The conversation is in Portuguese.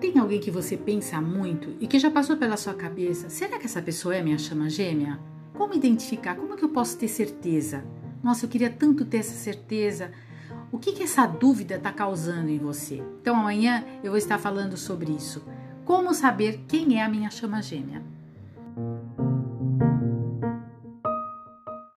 Tem alguém que você pensa muito e que já passou pela sua cabeça? Será que essa pessoa é minha chama gêmea? Como identificar? Como que eu posso ter certeza? Nossa, eu queria tanto ter essa certeza. O que, que essa dúvida está causando em você? Então amanhã eu vou estar falando sobre isso. Como saber quem é a minha chama gêmea?